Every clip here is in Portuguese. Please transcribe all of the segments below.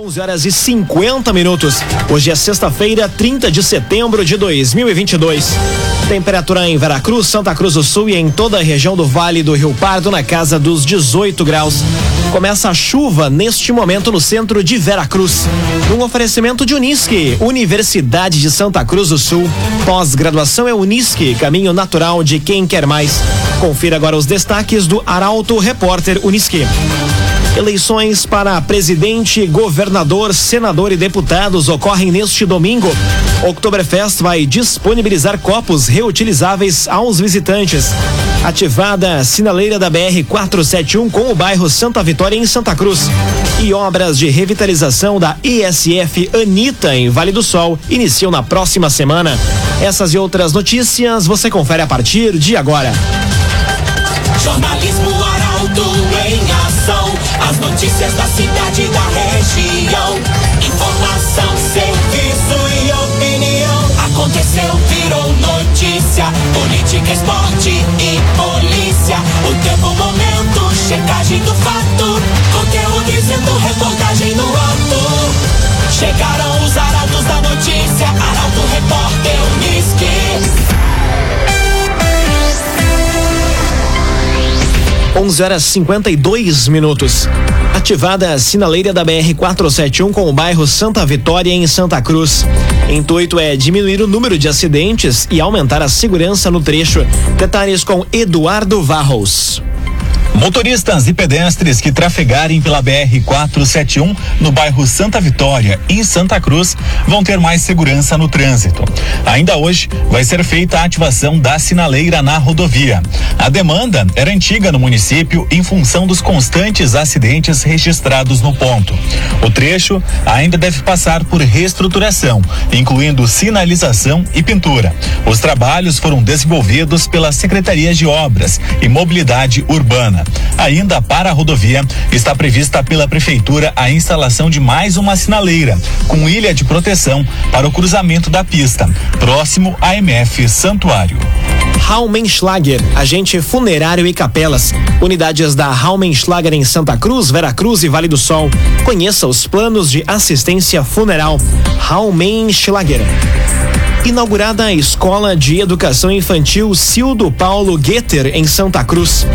11 horas e 50 minutos. Hoje é sexta-feira, 30 de setembro de 2022. Temperatura em Veracruz, Santa Cruz do Sul e em toda a região do Vale do Rio Pardo na casa dos 18 graus. Começa a chuva neste momento no centro de Veracruz. Um oferecimento de Unisque, Universidade de Santa Cruz do Sul. Pós-graduação é Unisque, caminho natural de quem quer mais. Confira agora os destaques do Arauto Repórter Unisque. Eleições para presidente, governador, senador e deputados ocorrem neste domingo. Oktoberfest vai disponibilizar copos reutilizáveis aos visitantes. Ativada sinaleira da BR 471 com o bairro Santa Vitória em Santa Cruz. E obras de revitalização da ISF Anita em Vale do Sol iniciam na próxima semana. Essas e outras notícias você confere a partir de agora. Jornalismo. As notícias da cidade e da região. Informação, serviço e opinião. Aconteceu, virou notícia. Política, esporte e polícia. O tempo, momento, checagem do fato. Conteúdo dizendo, reportagem no ato. Chegaram os arados da notícia. Arauto, repórter, Unisque. 11 horas 52 minutos. Ativada a sinaleira da BR 471 com o bairro Santa Vitória em Santa Cruz. Intuito é diminuir o número de acidentes e aumentar a segurança no trecho. Detalhes com Eduardo Varros. Motoristas e pedestres que trafegarem pela BR 471 no bairro Santa Vitória e Santa Cruz vão ter mais segurança no trânsito. Ainda hoje vai ser feita a ativação da sinaleira na rodovia. A demanda era antiga no município em função dos constantes acidentes registrados no ponto. O trecho ainda deve passar por reestruturação, incluindo sinalização e pintura. Os trabalhos foram desenvolvidos pela Secretaria de Obras e Mobilidade Urbana. Ainda para a rodovia, está prevista pela Prefeitura a instalação de mais uma sinaleira, com ilha de proteção para o cruzamento da pista, próximo à MF Santuário. Raumenschlager, agente funerário e capelas. Unidades da Raumenschlager em Santa Cruz, Veracruz e Vale do Sol. Conheça os planos de assistência funeral. Raumenschlager inaugurada a Escola de Educação Infantil Cildo Paulo Gueter, em Santa Cruz.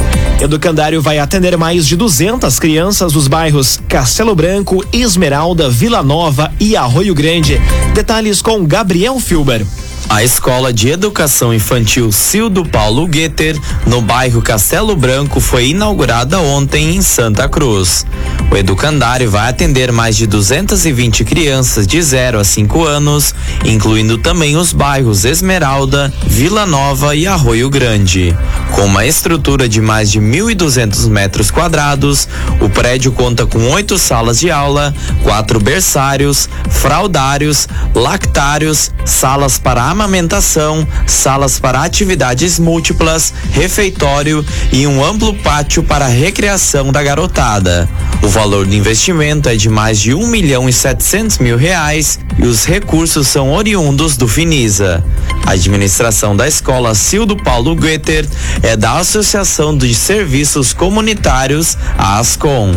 Educandário vai atender mais de 200 crianças dos bairros Castelo Branco, Esmeralda, Vila Nova e Arroio Grande. Detalhes com Gabriel Filber. A Escola de Educação Infantil Cildo Paulo Gueter, no bairro Castelo Branco, foi inaugurada ontem em Santa Cruz. O educandário vai atender mais de 220 crianças de 0 a 5 anos, incluindo também os bairros Esmeralda, Vila Nova e Arroio Grande. Com uma estrutura de mais de 1.200 metros quadrados, o prédio conta com oito salas de aula, quatro berçários, fraldários, lactários, salas para amamentação, salas para atividades múltiplas, refeitório e um amplo pátio para recreação da garotada. O valor do investimento é de mais de um milhão e setecentos mil reais e os recursos são oriundos do Finisa. A administração da escola Cildo Paulo Goether é da Associação de Serviços Comunitários, a ASCOM.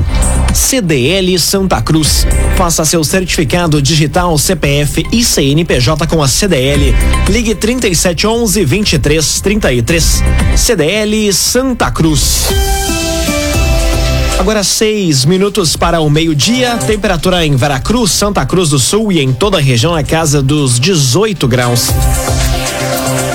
CDL Santa Cruz. Faça seu certificado digital CPF e CNPJ com a CDL. Ligue 3711 2333. CDL Santa Cruz. Agora seis minutos para o meio-dia. Temperatura em Veracruz, Santa Cruz do Sul e em toda a região na casa dos 18 graus.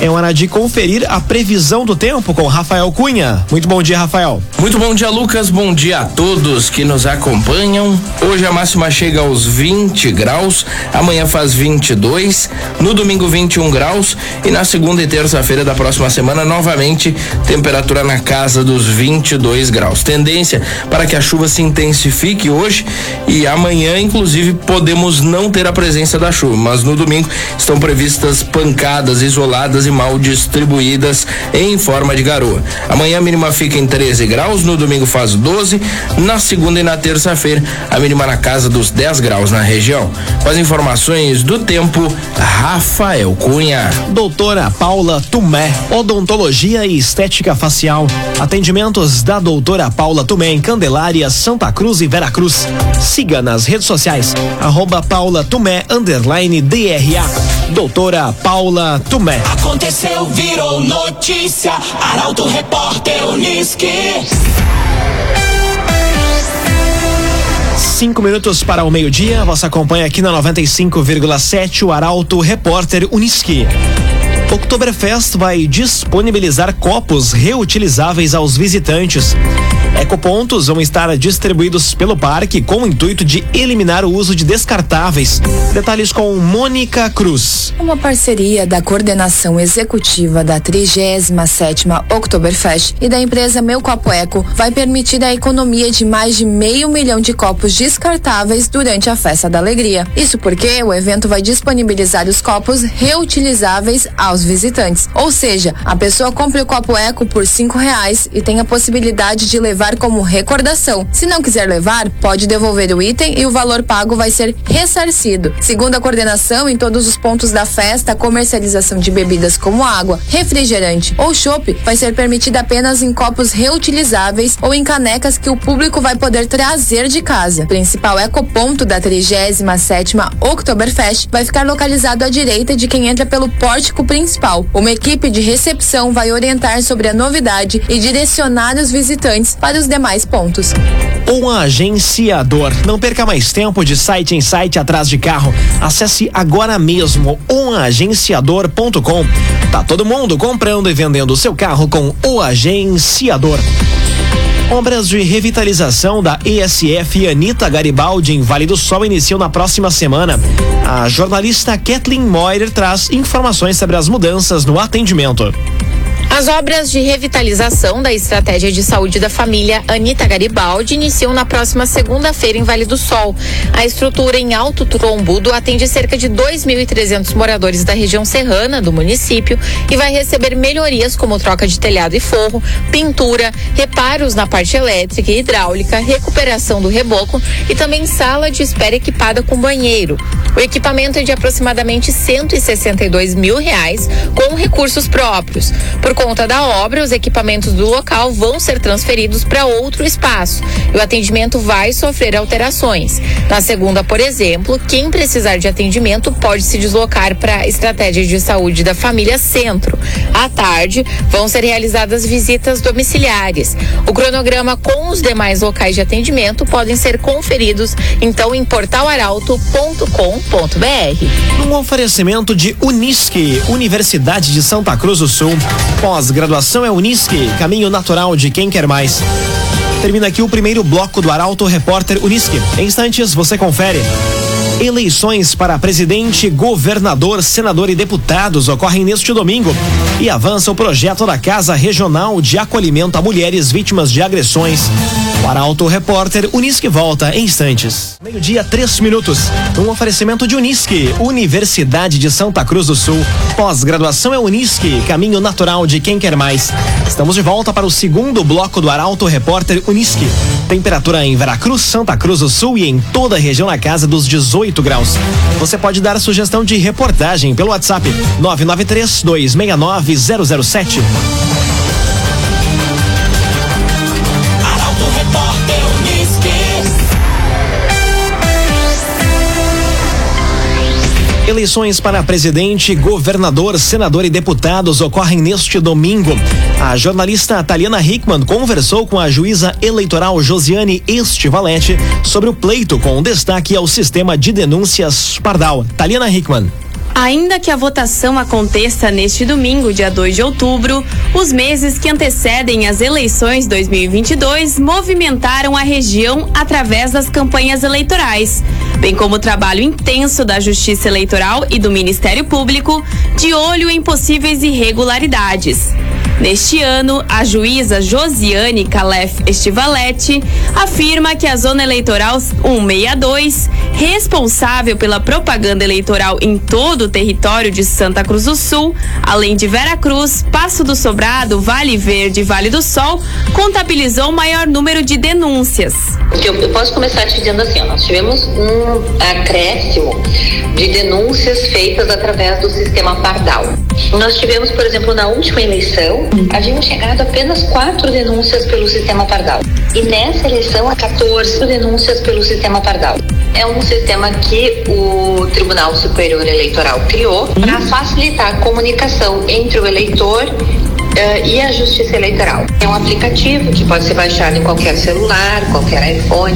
É hora de conferir a previsão do tempo com Rafael Cunha. Muito bom dia, Rafael. Muito bom dia, Lucas. Bom dia a todos que nos acompanham. Hoje a máxima chega aos 20 graus, amanhã faz 22, no domingo 21 graus e na segunda e terça-feira da próxima semana novamente temperatura na casa dos 22 graus. Tendência para que a chuva se intensifique hoje e amanhã, inclusive, podemos não ter a presença da chuva, mas no domingo estão previstas pancadas isoladas e e mal distribuídas em forma de garoa. Amanhã a mínima fica em 13 graus, no domingo faz 12, na segunda e na terça-feira a mínima na casa dos 10 graus na região. Com as informações do tempo, Rafael Cunha. Doutora Paula Tumé, odontologia e estética facial. Atendimentos da doutora Paula Tumé em Candelária, Santa Cruz e Veracruz. Siga nas redes sociais, arroba Paula Tumé, underline DRA. Doutora Paula Tumé. Aconteceu, virou notícia. Arauto Repórter Uniski. Cinco minutos para o meio-dia. Você acompanha aqui na 95,7 o Arauto Repórter Uniski. Oktoberfest vai disponibilizar copos reutilizáveis aos visitantes. Ecopontos vão estar distribuídos pelo parque com o intuito de eliminar o uso de descartáveis. Detalhes com Mônica Cruz. Uma parceria da coordenação executiva da 37ª Oktoberfest e da empresa Meu Copo Eco vai permitir a economia de mais de meio milhão de copos descartáveis durante a Festa da Alegria. Isso porque o evento vai disponibilizar os copos reutilizáveis aos visitantes. Ou seja, a pessoa compra o copo Eco por cinco reais e tem a possibilidade de levar como recordação. Se não quiser levar, pode devolver o item e o valor pago vai ser ressarcido. Segundo a coordenação, em todos os pontos da festa, a comercialização de bebidas como água, refrigerante ou chopp vai ser permitida apenas em copos reutilizáveis ou em canecas que o público vai poder trazer de casa. O principal ecoponto da 37ª Oktoberfest vai ficar localizado à direita de quem entra pelo pórtico principal. Uma equipe de recepção vai orientar sobre a novidade e direcionar os visitantes para os demais pontos. Um agenciador. Não perca mais tempo de site em site atrás de carro. Acesse agora mesmo umagenciador.com. Tá todo mundo comprando e vendendo seu carro com o agenciador. Obras de revitalização da ESF Anita Garibaldi em Vale do Sol iniciam na próxima semana. A jornalista Kathleen Moyer traz informações sobre as mudanças no atendimento. As obras de revitalização da Estratégia de Saúde da Família Anita Garibaldi iniciam na próxima segunda-feira em Vale do Sol. A estrutura em Alto Trombudo atende cerca de 2.300 moradores da região serrana do município e vai receber melhorias como troca de telhado e forro, pintura, reparos na parte elétrica e hidráulica, recuperação do reboco e também sala de espera equipada com banheiro. O equipamento é de aproximadamente 162 mil reais com recursos próprios. Por conta da obra, os equipamentos do local vão ser transferidos para outro espaço e o atendimento vai sofrer alterações. Na segunda, por exemplo, quem precisar de atendimento pode se deslocar para a estratégia de saúde da família Centro. À tarde, vão ser realizadas visitas domiciliares. O cronograma com os demais locais de atendimento podem ser conferidos então em portalaralto.com.br. Um oferecimento de Unisque, Universidade de Santa Cruz do Sul. Pós-graduação é Unisque, caminho natural de quem quer mais. Termina aqui o primeiro bloco do Arauto Repórter Unisque. Em instantes você confere. Eleições para presidente, governador, senador e deputados ocorrem neste domingo e avança o projeto da Casa Regional de Acolhimento a Mulheres Vítimas de Agressões. O Arauto Repórter Unisque volta em instantes. Meio-dia, três minutos. Um oferecimento de Unisque, Universidade de Santa Cruz do Sul. Pós-graduação é Unisque, caminho natural de quem quer mais. Estamos de volta para o segundo bloco do Arauto Repórter Unisque. Temperatura em Veracruz, Santa Cruz do Sul e em toda a região na casa dos 18 graus. Você pode dar sugestão de reportagem pelo WhatsApp 993 269 007. Eleições para presidente, governador, senador e deputados ocorrem neste domingo. A jornalista Taliana Hickman conversou com a juíza eleitoral Josiane Estivalete sobre o pleito com destaque ao sistema de denúncias Pardal. Taliana Hickman. Ainda que a votação aconteça neste domingo, dia 2 de outubro, os meses que antecedem as eleições 2022 movimentaram a região através das campanhas eleitorais, bem como o trabalho intenso da Justiça Eleitoral e do Ministério Público de olho em possíveis irregularidades. Neste ano, a juíza Josiane Calef Estivalete afirma que a Zona Eleitoral 162, responsável pela propaganda eleitoral em todo o território de Santa Cruz do Sul, além de Vera Cruz, Passo do Sobrado, Vale Verde e Vale do Sol, contabilizou o maior número de denúncias. Eu posso começar te dizendo assim, ó, nós tivemos um acréscimo de denúncias feitas através do sistema Pardal. Nós tivemos, por exemplo, na última eleição, haviam chegado apenas quatro denúncias pelo sistema Pardal. E nessa eleição, há 14 denúncias pelo sistema Pardal. É um sistema que o Tribunal Superior Eleitoral criou para facilitar a comunicação entre o eleitor Uh, e a Justiça Eleitoral. É um aplicativo que pode ser baixado em qualquer celular, qualquer iPhone.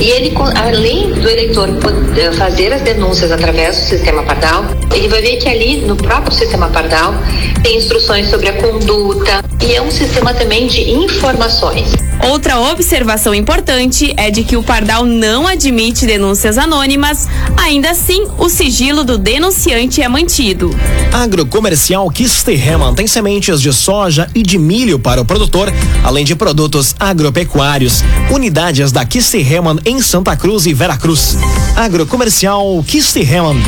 E ele, além do eleitor poder fazer as denúncias através do sistema Pardal, ele vai ver que ali no próprio sistema Pardal tem instruções sobre a conduta e é um sistema também de informações. Outra observação importante é de que o Pardal não admite denúncias anônimas, ainda assim, o sigilo do denunciante é mantido. Agrocomercial Kisterreman tem sementes de soja e de milho para o produtor, além de produtos agropecuários. Unidades da Kisterreman em Santa Cruz e Veracruz. Agrocomercial Kisterreman.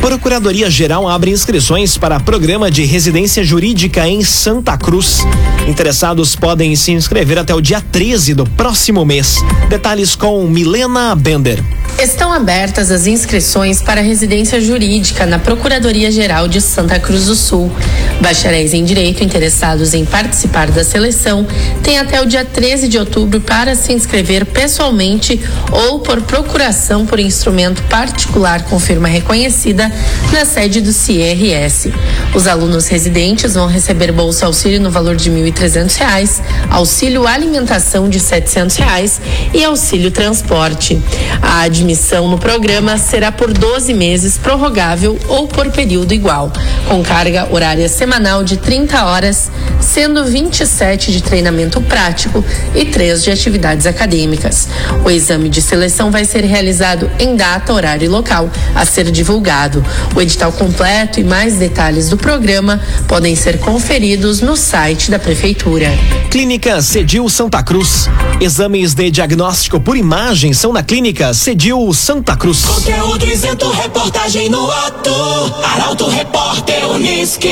Procuradoria-Geral abre inscrições para programa de residência jurídica em Santa Cruz. Interessados podem se inscrever até o dia 13 do próximo mês. Detalhes com Milena Bender. Estão abertas as inscrições para residência jurídica na Procuradoria-Geral de Santa Cruz do Sul. Bacharéis em Direito interessados em participar da seleção têm até o dia 13 de outubro para se inscrever pessoalmente ou por procuração por instrumento particular com firma reconhecida na sede do CIRS. Os alunos residentes vão receber bolsa auxílio no valor de R$ 1.300, auxílio alimentação de 700 reais e auxílio transporte. A admissão no programa será por 12 meses, prorrogável ou por período igual, com carga horária semanal de 30 horas, sendo 27 de treinamento prático e 3 de atividades acadêmicas. O exame de seleção vai ser realizado em data, horário e local a ser divulgado. O edital completo e mais detalhes do programa podem ser conferidos no site da Prefeitura. Clínica Cedil Santa Cruz. Exames de diagnóstico por imagem são na Clínica Cedil Santa Cruz. Conteúdo isento, reportagem no ato. Arauto Repórter Uniski.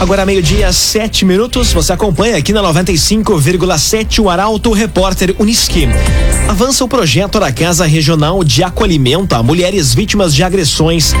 Agora meio-dia, sete minutos. Você acompanha aqui na 95,7 o Arauto Repórter Uniski. Avança o projeto da Casa Regional de Acolhimento a mulheres vítimas de agressões.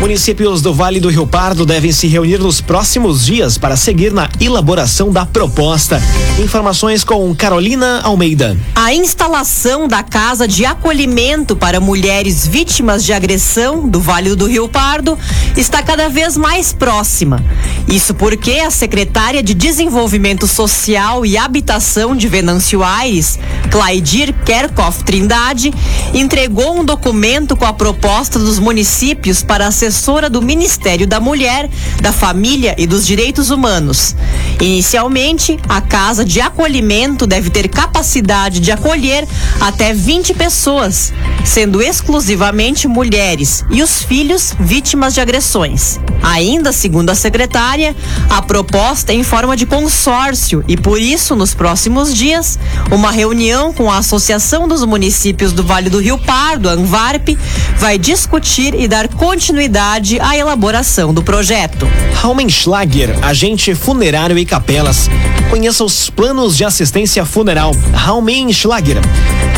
Municípios do Vale do Rio Pardo devem se reunir nos próximos dias para seguir na elaboração da proposta. Informações com Carolina Almeida. A instalação da Casa de Acolhimento para mulheres vítimas de agressão do Vale do Rio Pardo está cada vez mais próxima. Isso porque a secretária de Desenvolvimento Social e Habitação de Venâncio Aires, Claidir Kerkhoff Trindade, entregou um documento com a proposta dos municípios para assessora do Ministério da Mulher, da Família e dos Direitos Humanos. Inicialmente, a casa de acolhimento deve ter capacidade de acolher até 20 pessoas, sendo exclusivamente mulheres e os filhos vítimas de agressões. Ainda segundo a secretária, a proposta é em forma de consórcio e por isso, nos próximos dias, uma reunião com a Associação dos Municípios do Vale do Rio Pardo, ANVARP, vai discutir e dar continuidade à elaboração do projeto. Raumenschlager, agente funerário e capelas. Conheça os planos de assistência funeral. Raumenschlager.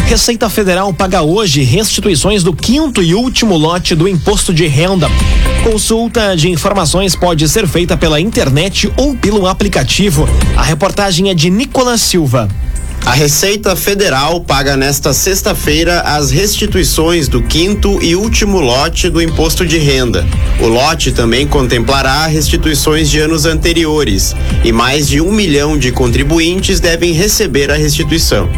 Receita Federal paga hoje restituições do quinto e último lote do imposto de renda. Consulta de informações pode ser feita pela internet ou pelo aplicativo. A reportagem é de Nicolas Silva. A Receita Federal paga nesta sexta-feira as restituições do quinto e último lote do imposto de renda. O lote também contemplará restituições de anos anteriores e mais de um milhão de contribuintes devem receber a restituição.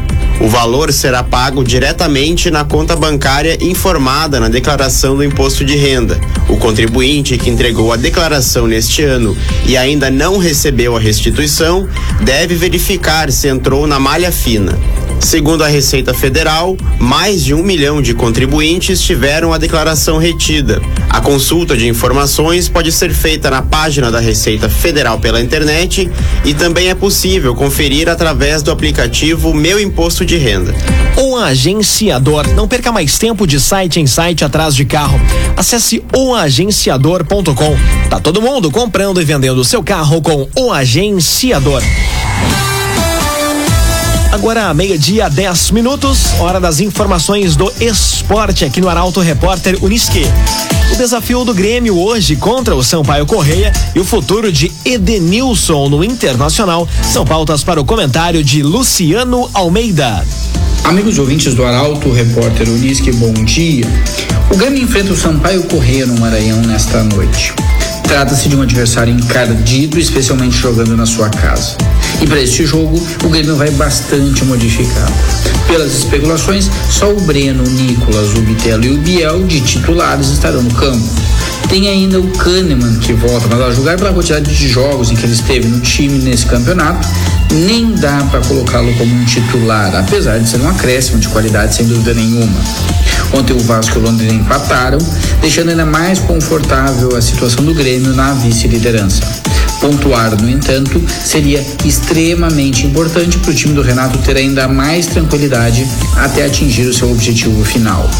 O valor será pago diretamente na conta bancária informada na declaração do imposto de renda. O contribuinte que entregou a declaração neste ano e ainda não recebeu a restituição deve verificar se entrou na malha fina. Segundo a Receita Federal, mais de um milhão de contribuintes tiveram a declaração retida. A consulta de informações pode ser feita na página da Receita Federal pela internet e também é possível conferir através do aplicativo Meu Imposto de Renda. Um agenciador. Não perca mais tempo de site em site atrás de carro. Acesse oagenciador.com. Tá todo mundo comprando e vendendo seu carro com o agenciador. Agora, meio-dia, 10 minutos, hora das informações do esporte aqui no Arauto Repórter Uniski. O desafio do Grêmio hoje contra o Sampaio Correia e o futuro de Edenilson no Internacional são pautas para o comentário de Luciano Almeida. Amigos ouvintes do Arauto, repórter Unisque, bom dia. O Grêmio enfrenta o Sampaio Correia no Maranhão nesta noite. Trata-se de um adversário encardido, especialmente jogando na sua casa. E para este jogo, o Grêmio vai bastante modificado. Pelas especulações, só o Breno, o Nicolas, o Bitelo e o Biel de titulares estarão no campo. Tem ainda o Kahneman que volta, mas a jogar pela quantidade de jogos em que ele esteve no time nesse campeonato, nem dá para colocá-lo como um titular, apesar de ser um acréscimo de qualidade sem dúvida nenhuma. Ontem o Vasco e o Londrina empataram, deixando ainda mais confortável a situação do Grêmio na vice-liderança. Pontuar, no entanto, seria extremamente importante para o time do Renato ter ainda mais tranquilidade até atingir o seu objetivo final.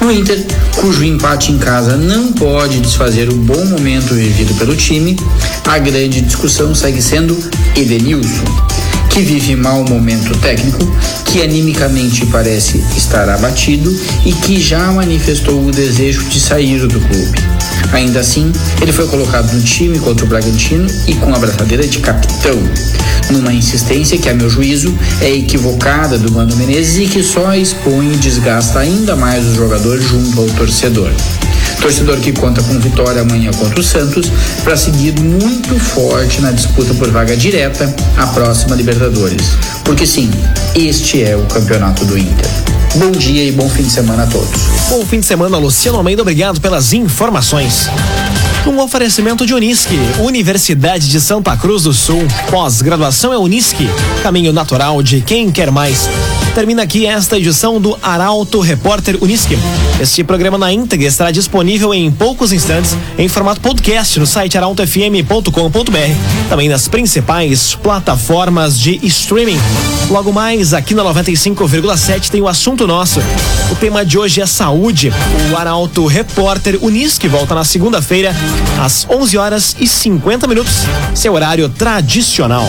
No Inter, cujo empate em casa não pode desfazer o bom momento vivido pelo time, a grande discussão segue sendo Edenilson, que vive mau momento técnico, que animicamente parece estar abatido e que já manifestou o desejo de sair do clube. Ainda assim, ele foi colocado no time contra o Bragantino e com a braçadeira de capitão, numa insistência que, a meu juízo, é equivocada do Mano Menezes e que só expõe e desgasta ainda mais o jogador junto ao torcedor. Torcedor que conta com vitória amanhã contra o Santos para seguir muito forte na disputa por vaga direta à próxima Libertadores. Porque sim, este é o campeonato do Inter. Bom dia e bom fim de semana a todos. Bom fim de semana, Luciano Almeida. Obrigado pelas informações. Um oferecimento de Unisque, Universidade de Santa Cruz do Sul. Pós-graduação é Unisque, caminho natural de quem quer mais. Termina aqui esta edição do Arauto Repórter Unisque. Este programa na íntegra estará disponível em poucos instantes em formato podcast no site arautofm.com.br, também nas principais plataformas de streaming. Logo mais, aqui na 95,7 tem o assunto nosso. O tema de hoje é saúde. O Arauto Repórter Unisque volta na segunda-feira às 11 horas e 50 minutos, seu horário tradicional.